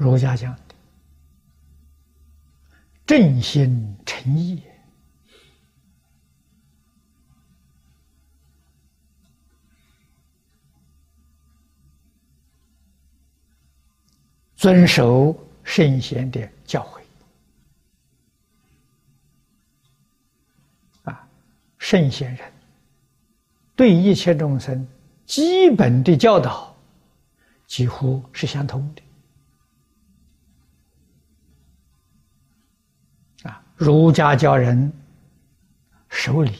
儒家讲的正心诚意，遵守圣贤的教诲。啊，圣贤人对一切众生基本的教导，几乎是相通的。儒家教人守礼、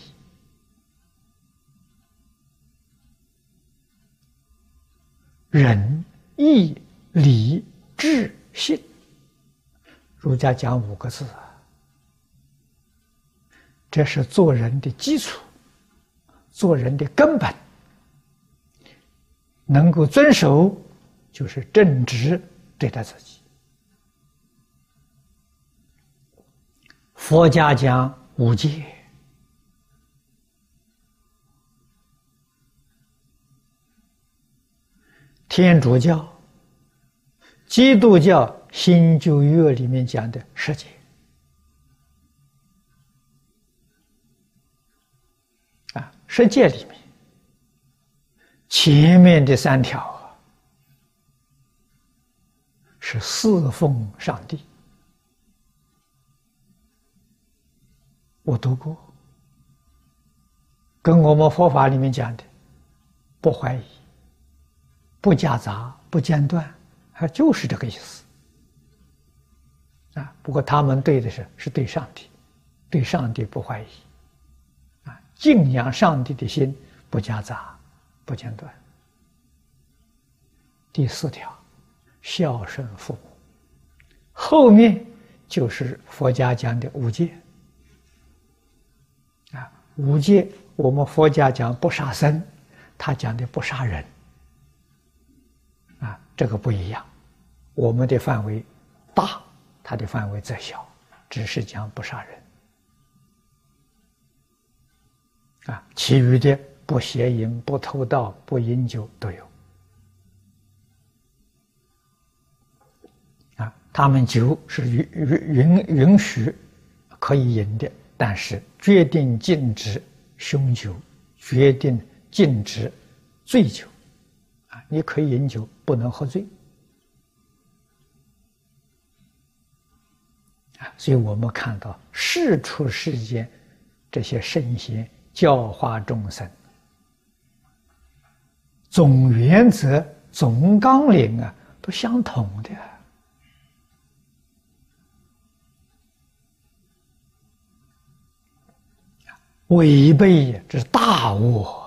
仁、义、礼、智、信。儒家讲五个字，这是做人的基础，做人的根本。能够遵守，就是正直对待自己。佛家讲五戒，天主教、基督教新旧约里面讲的十戒啊，十戒里面。前面的三条是侍奉上帝。我读过，跟我们佛法里面讲的，不怀疑，不夹杂，不间断，还就是这个意思。啊，不过他们对的是是对上帝，对上帝不怀疑，啊，敬仰上帝的心不夹杂，不间断。第四条，孝顺父母，后面就是佛家讲的五戒。五戒，我们佛家讲不杀生，他讲的不杀人，啊，这个不一样。我们的范围大，他的范围则小，只是讲不杀人。啊，其余的不邪淫、不偷盗、不饮酒都有。啊，他们酒是允允允允许可以饮的。但是决定禁止凶酒，决定禁止醉酒，啊，你可以饮酒，不能喝醉，啊，所以我们看到世出世间这些圣贤教化众生，总原则、总纲领啊，都相同的。违背这是大恶。